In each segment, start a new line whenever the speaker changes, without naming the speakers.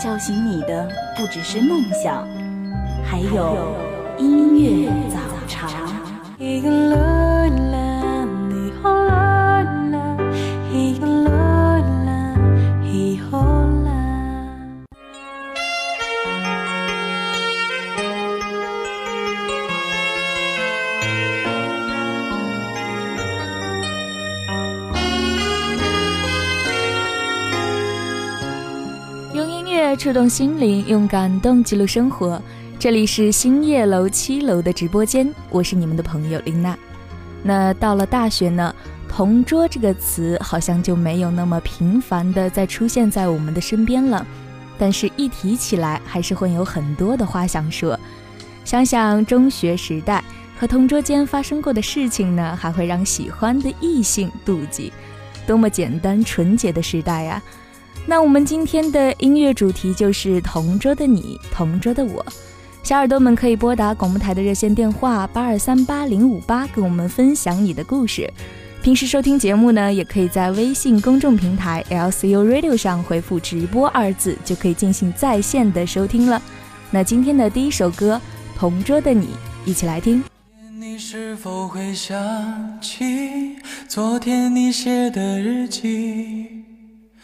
叫醒你的不只是梦想，还有音乐早茶。
触动心灵，用感动记录生活。这里是星夜楼七楼的直播间，我是你们的朋友琳娜。那到了大学呢，同桌这个词好像就没有那么频繁的再出现在我们的身边了，但是一提起来，还是会有很多的话想说。想想中学时代和同桌间发生过的事情呢，还会让喜欢的异性妒忌。多么简单纯洁的时代呀！那我们今天的音乐主题就是同桌的你，同桌的我。小耳朵们可以拨打广播台的热线电话八二三八零五八，跟我们分享你的故事。平时收听节目呢，也可以在微信公众平台 LCU Radio 上回复“直播”二字，就可以进行在线的收听了。那今天的第一首歌《同桌的你》，一起来听。
你是否会想起昨天你写的日记？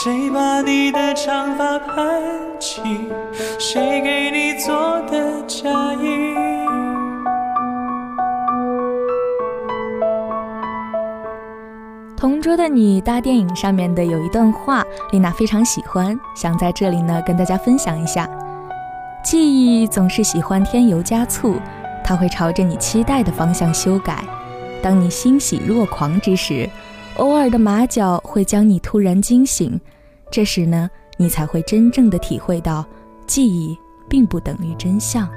谁把你的长发盘起？谁给你做的嫁衣？
同桌的你大电影上面的有一段话，丽娜非常喜欢，想在这里呢跟大家分享一下。记忆总是喜欢添油加醋，它会朝着你期待的方向修改。当你欣喜若狂之时，偶尔的马脚会将你突然惊醒，这时呢，你才会真正的体会到，记忆并不等于真相。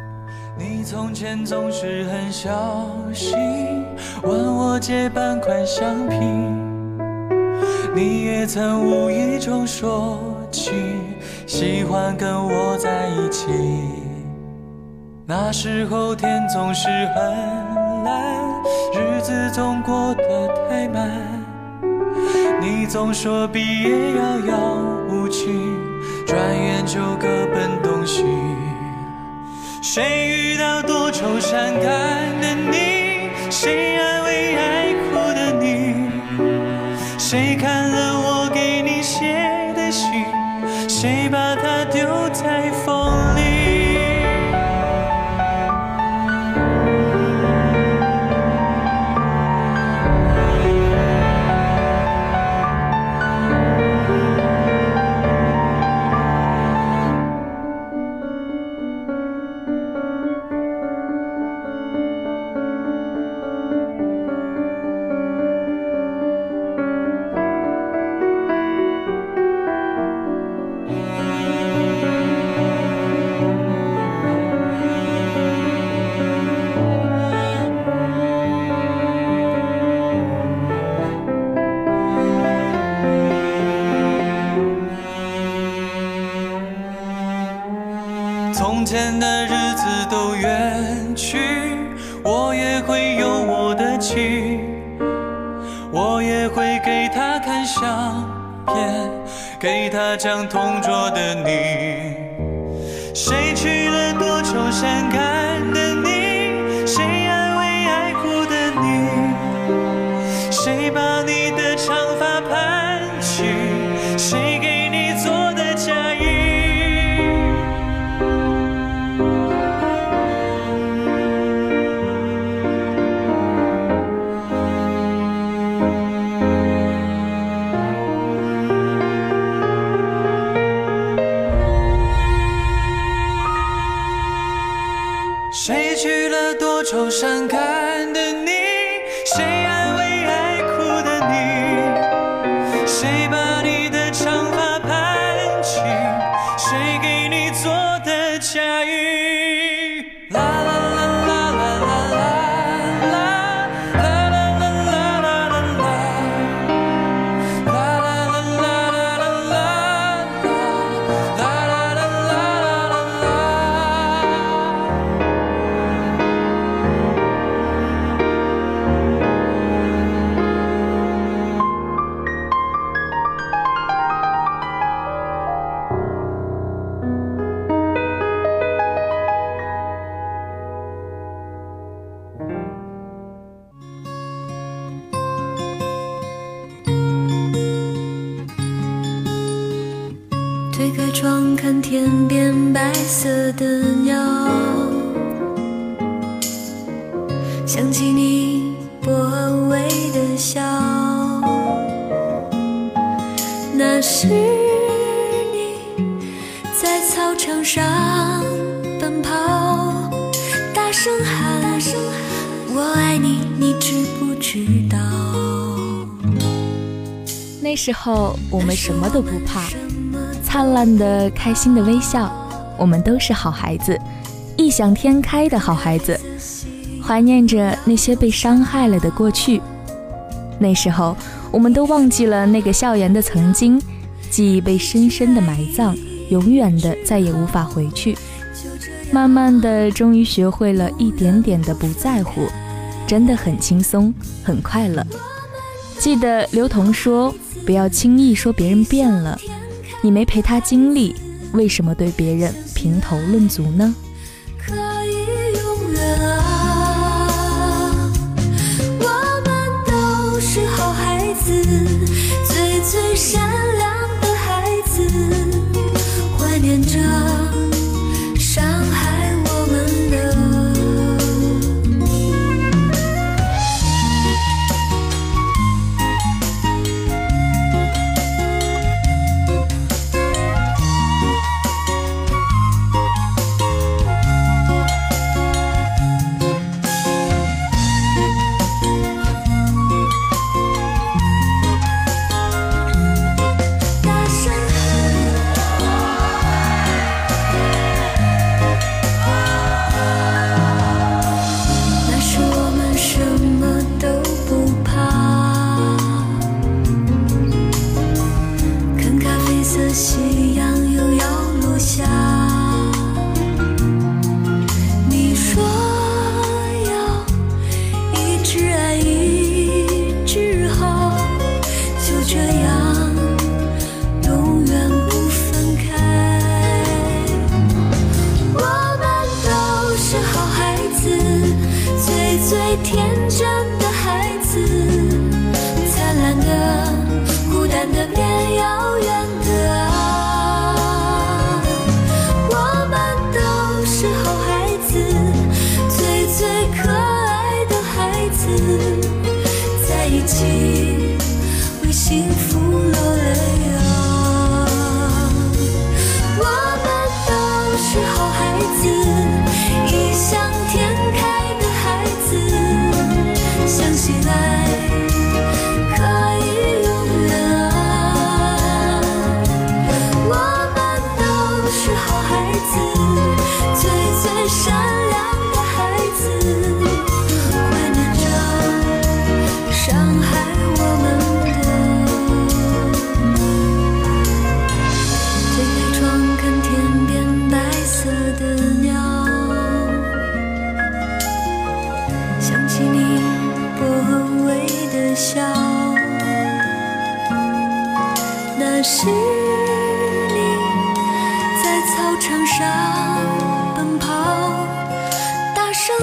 你从前总是很小心，问我借半块橡皮。你也曾无意中说起，喜欢跟我在一起。那时候天总是很蓝，日子总过得太慢。你总说毕业遥遥无期，转眼就各奔东西。谁遇到多愁善感的你？谁安慰爱哭的你？谁看想通。愁善感
天边白色的鸟，想起你薄微的笑，那是你在操场上奔跑，大声喊我爱你，你知不知道？
那时候我们什么都不怕，灿烂的、开心的微笑，我们都是好孩子，异想天开的好孩子，怀念着那些被伤害了的过去。那时候，我们都忘记了那个校园的曾经，记忆被深深的埋葬，永远的再也无法回去。慢慢的，终于学会了一点点的不在乎，真的很轻松，很快乐。记得刘同说：“不要轻易说别人变了，你没陪他经历，为什么对别人评头论足呢？”
可以永远啊！我们都是好孩子，最最善起为幸福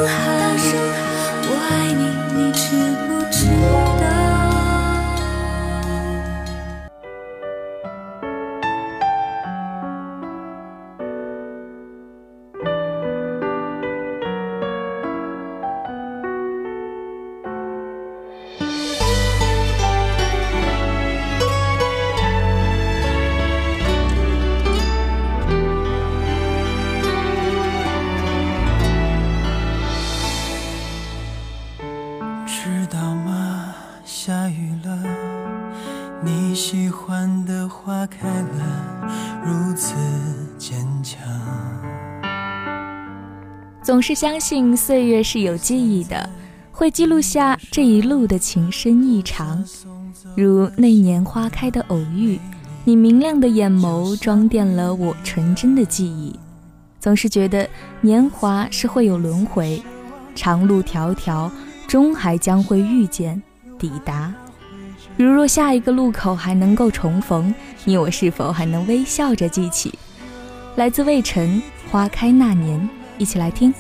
high.
总是相信岁月是有记忆的会记录下这一路的情深意长如那年花开的偶遇你明亮的眼眸装点了我纯真的记忆总是觉得年华是会有轮回长路迢迢终还将会遇见抵达。如若下一个路口还能够重逢你我是否还能微笑着记起？来自魏晨花开那年一起来听。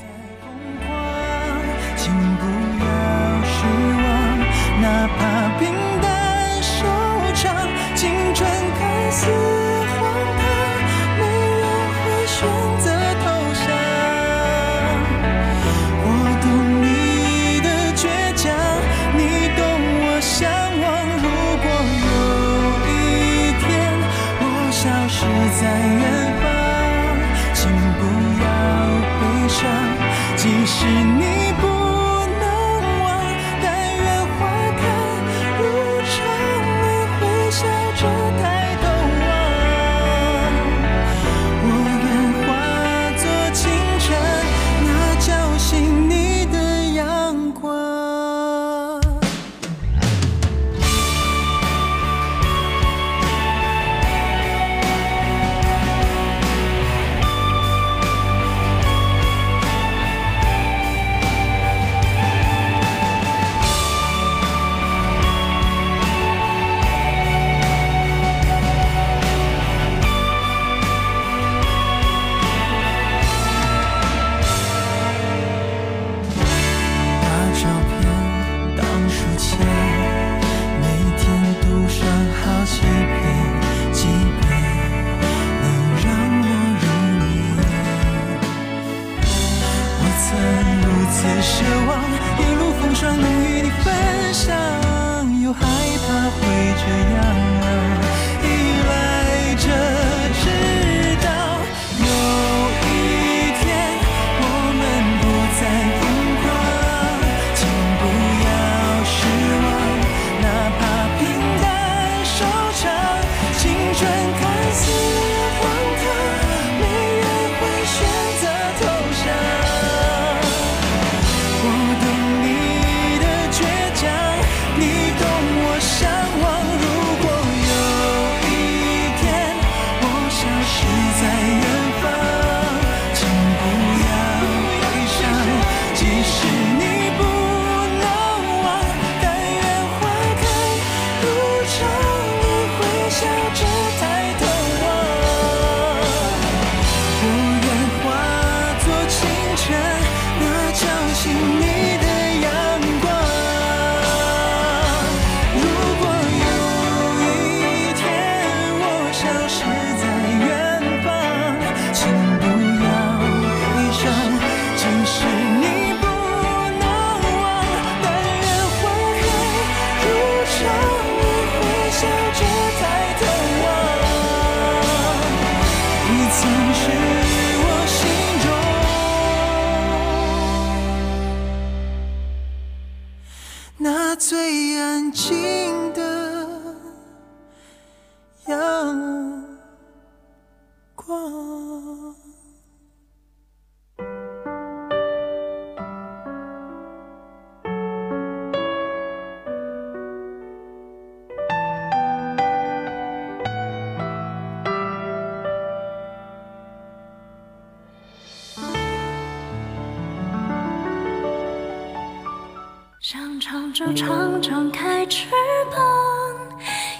想唱就唱，张开翅膀，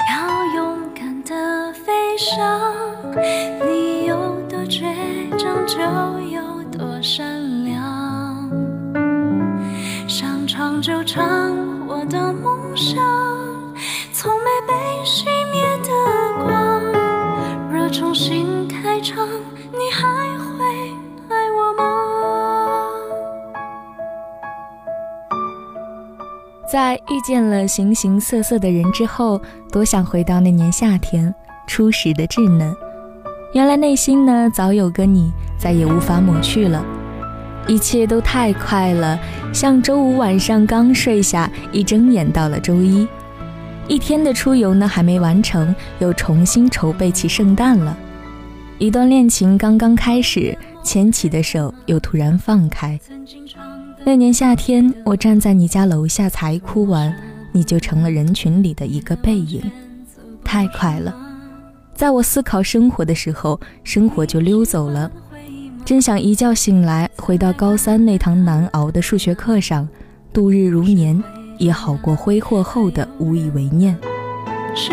要勇敢的飞翔。你有多倔强，就有多善良。想唱就唱，我的梦。
遇见了形形色色的人之后，多想回到那年夏天初时的稚嫩。原来内心呢，早有个你，再也无法抹去了。一切都太快了，像周五晚上刚睡下，一睁眼到了周一，一天的出游呢还没完成，又重新筹备起圣诞了。一段恋情刚刚开始，牵起的手又突然放开。那年夏天，我站在你家楼下才哭完，你就成了人群里的一个背影。太快了，在我思考生活的时候，生活就溜走了。真想一觉醒来，回到高三那堂难熬的数学课上，度日如年，也好过挥霍后的无以为念。
时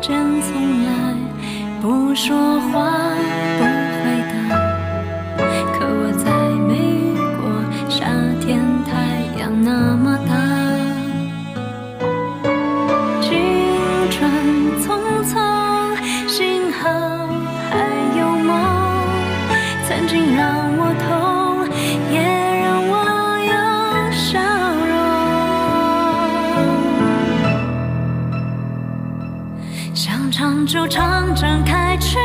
间从来不说话。就唱，张开翅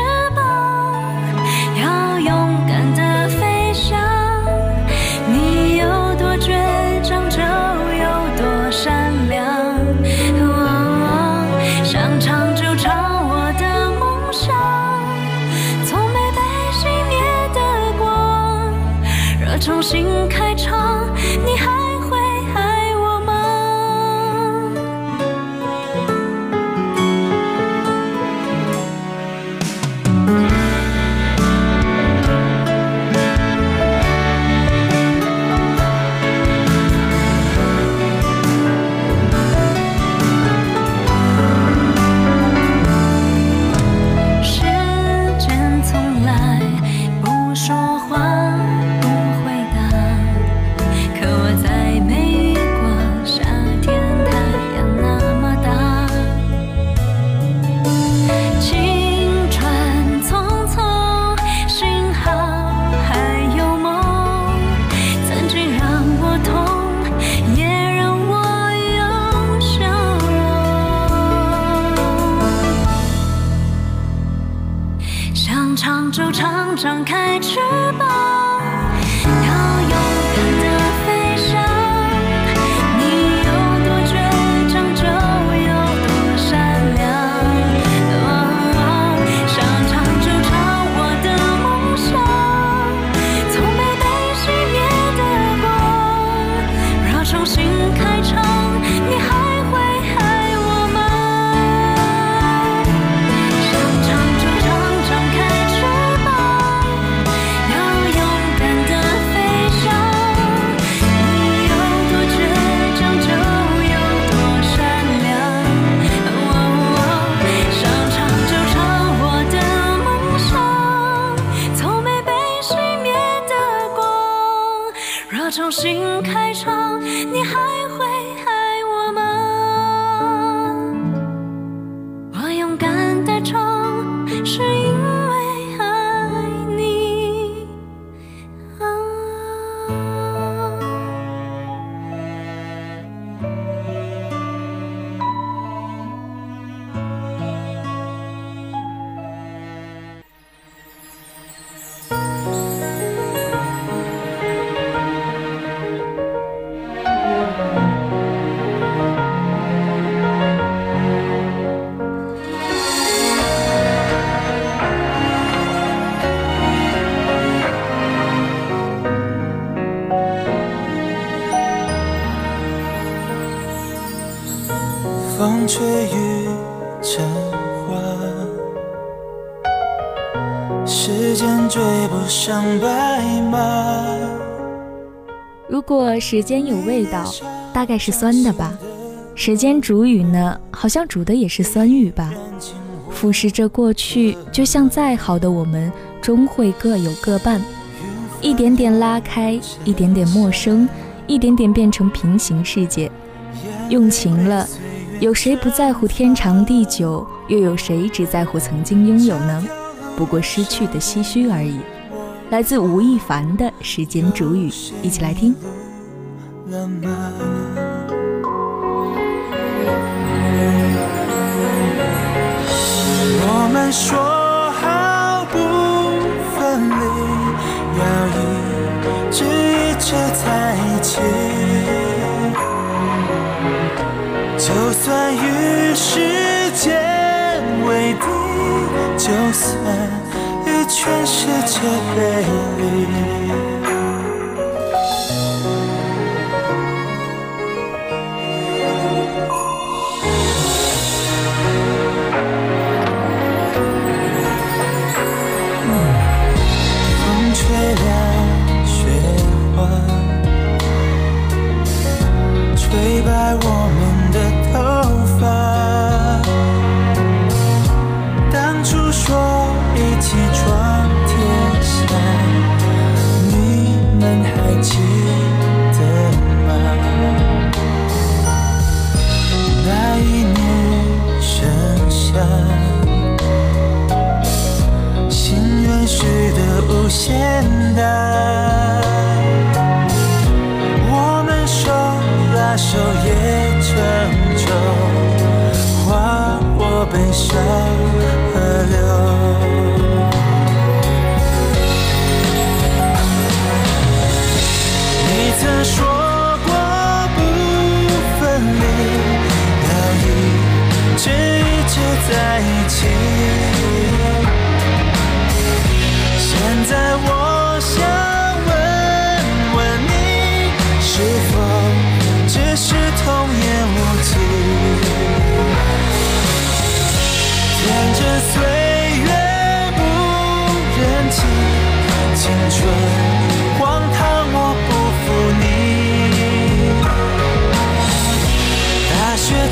吹雨成花，时间追不上白马。
如果时间有味道，大概是酸的吧。时间煮雨呢，好像煮的也是酸雨吧。腐蚀着过去，就像再好的我们，终会各有各伴，一点点拉开，一点点陌生，一点点变成平行世界。用情了，有谁不在乎天长地久？又有谁只在乎曾经拥有呢？不过失去的唏嘘而已。来自吴亦凡的时间煮雨，一起来听。
我们说与全世界背离。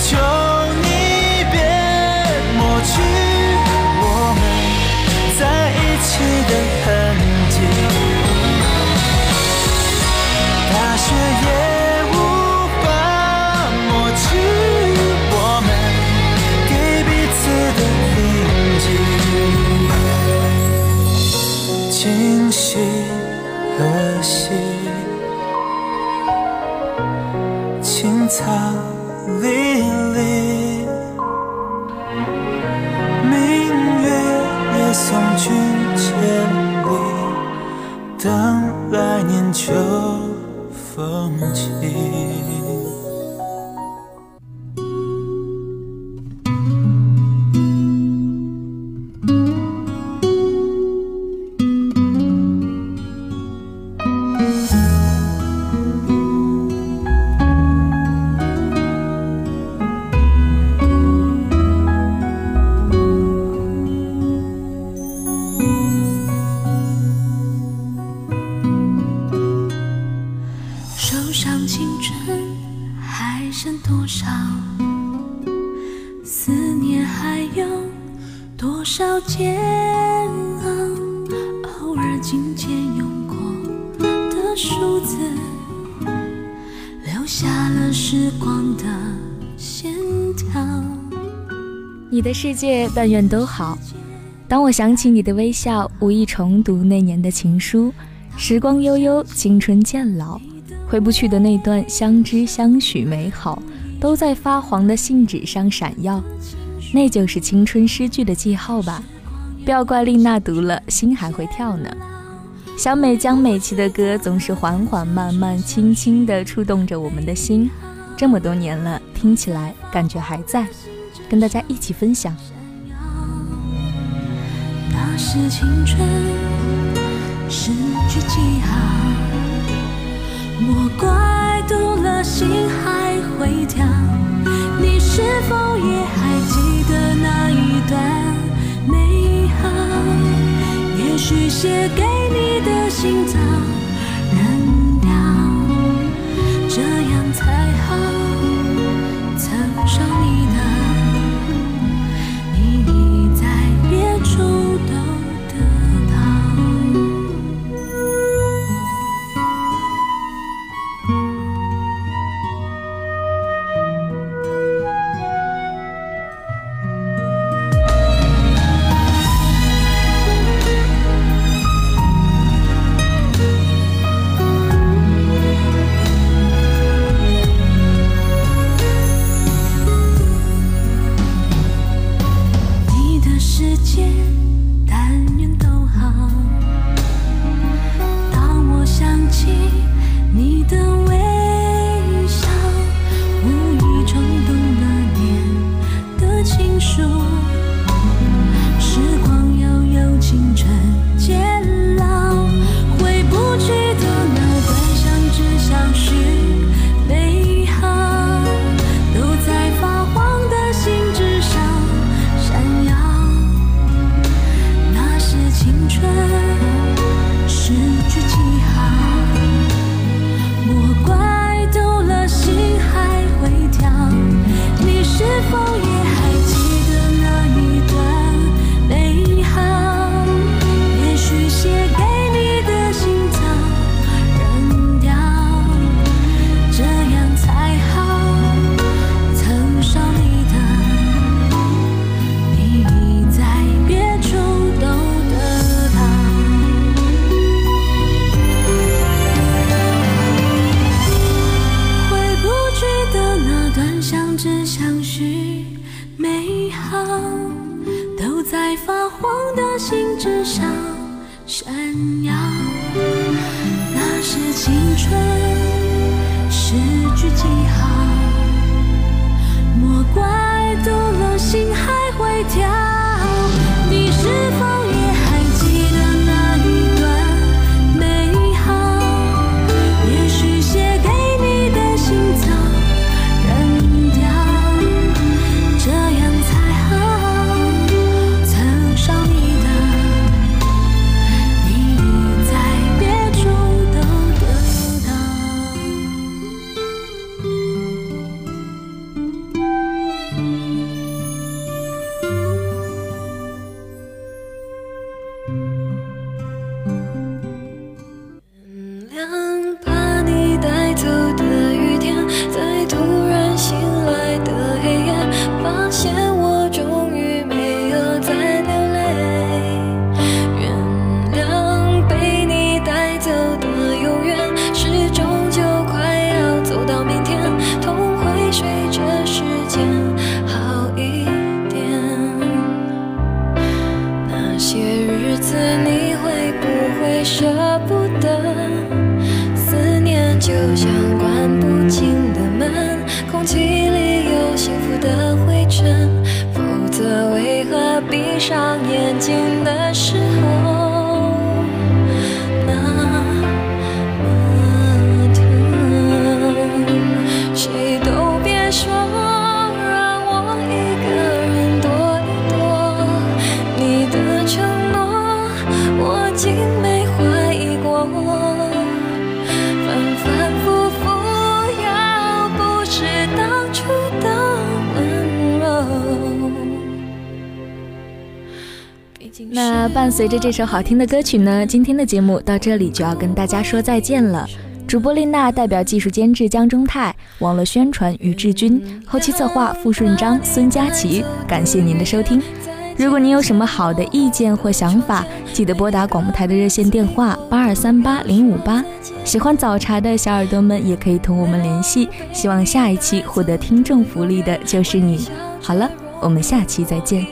你秋世界但愿都好。当我想起你的微笑，无意重读那年的情书。时光悠悠，青春渐老，回不去的那段相知相许美好，都在发黄的信纸上闪耀。那就是青春诗句的记号吧。不要怪丽娜读了心还会跳呢。小美江美琪的歌总是缓缓慢慢轻轻地触动着我们的心，这么多年了，听起来感觉还在。跟大家一起分享。
那是青春
失去记号，莫怪读了心还会跳。你是否也还记得那一段美好？也许写给你的信早扔掉，这样才好。
伴随着这首好听的歌曲呢，今天的节目到这里就要跟大家说再见了。主播丽娜代表技术监制江中泰，网络宣传于志军，后期策划付顺章、孙佳琪。感谢您的收听。如果您有什么好的意见或想法，记得拨打广播台的热线电话八二三八零五八。喜欢早茶的小耳朵们也可以同我们联系。希望下一期获得听众福利的就是你。好了，我们下期再见。